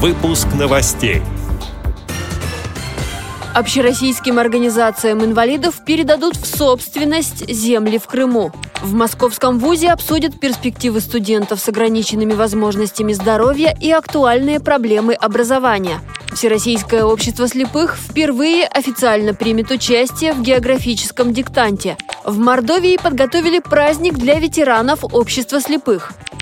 Выпуск новостей. Общероссийским организациям инвалидов передадут в собственность земли в Крыму. В Московском вузе обсудят перспективы студентов с ограниченными возможностями здоровья и актуальные проблемы образования. Всероссийское общество слепых впервые официально примет участие в географическом диктанте. В Мордовии подготовили праздник для ветеранов общества слепых.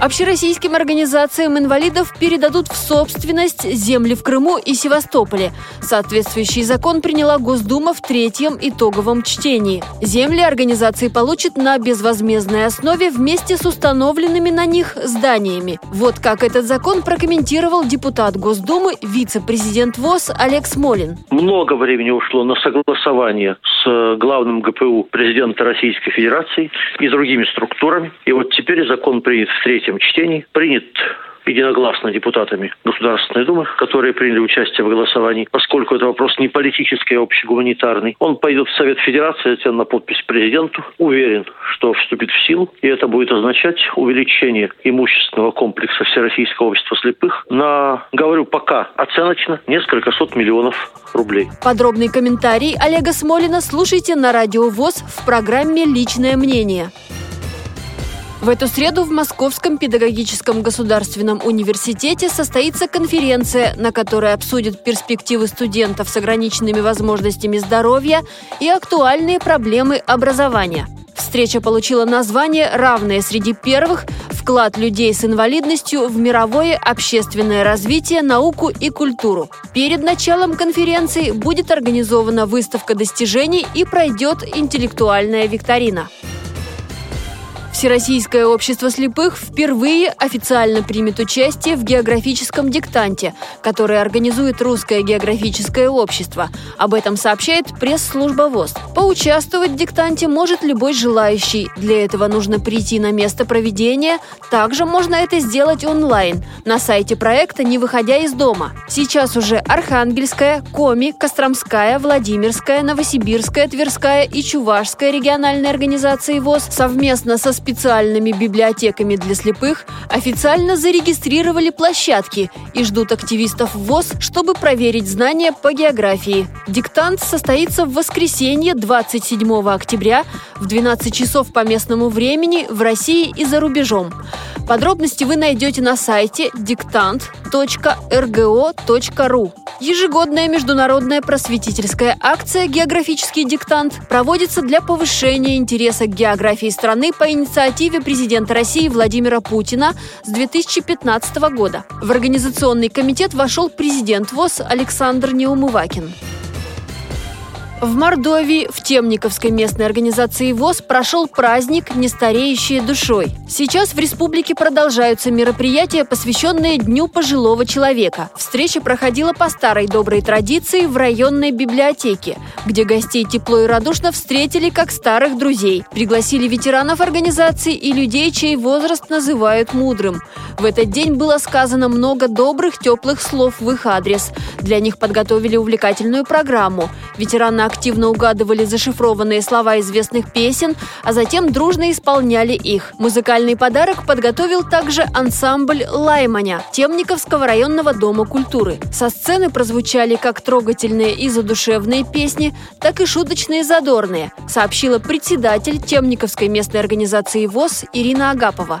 Общероссийским организациям инвалидов передадут в собственность земли в Крыму и Севастополе. Соответствующий закон приняла Госдума в третьем итоговом чтении. Земли организации получат на безвозмездной основе вместе с установленными на них зданиями. Вот как этот закон прокомментировал депутат Госдумы, вице-президент ВОЗ Олег Смолин. Много времени ушло на согласование с главным ГПУ президента Российской Федерации и другими структурами. И вот теперь закон принят в третьем третьем чтении принят единогласно депутатами Государственной Думы, которые приняли участие в голосовании, поскольку это вопрос не политический, а общегуманитарный. Он пойдет в Совет Федерации, затем на подпись президенту. Уверен, что вступит в силу, и это будет означать увеличение имущественного комплекса Всероссийского общества слепых на, говорю пока, оценочно несколько сот миллионов рублей. Подробный комментарий Олега Смолина слушайте на Радио ВОЗ в программе «Личное мнение». В эту среду в Московском педагогическом государственном университете состоится конференция, на которой обсудят перспективы студентов с ограниченными возможностями здоровья и актуальные проблемы образования. Встреча получила название «Равное среди первых. Вклад людей с инвалидностью в мировое общественное развитие, науку и культуру». Перед началом конференции будет организована выставка достижений и пройдет интеллектуальная викторина. Всероссийское общество слепых впервые официально примет участие в географическом диктанте, который организует Русское географическое общество. Об этом сообщает пресс-служба ВОЗ. Поучаствовать в диктанте может любой желающий. Для этого нужно прийти на место проведения. Также можно это сделать онлайн на сайте проекта, не выходя из дома. Сейчас уже Архангельская, Коми, Костромская, Владимирская, Новосибирская, Тверская и Чувашская региональные организации ВОЗ совместно со специальными библиотеками для слепых официально зарегистрировали площадки и ждут активистов ВОЗ, чтобы проверить знания по географии. Диктант состоится в воскресенье 27 октября в 12 часов по местному времени в России и за рубежом. Подробности вы найдете на сайте диктант.рго.ру. Ежегодная международная просветительская акция «Географический диктант» проводится для повышения интереса к географии страны по инициативе президента России Владимира Путина с 2015 года. В организационный комитет вошел президент ВОЗ Александр Неумывакин. В Мордовии в Темниковской местной организации ВОЗ прошел праздник «Нестареющие душой». Сейчас в республике продолжаются мероприятия, посвященные Дню пожилого человека. Встреча проходила по старой доброй традиции в районной библиотеке, где гостей тепло и радушно встретили как старых друзей. Пригласили ветеранов организации и людей, чей возраст называют мудрым. В этот день было сказано много добрых, теплых слов в их адрес. Для них подготовили увлекательную программу. Ветераны активно угадывали зашифрованные слова известных песен, а затем дружно исполняли их. Музыкальный подарок подготовил также ансамбль «Лайманя» Темниковского районного дома культуры. Со сцены прозвучали как трогательные и задушевные песни, так и шуточные задорные, сообщила председатель Темниковской местной организации ВОЗ Ирина Агапова.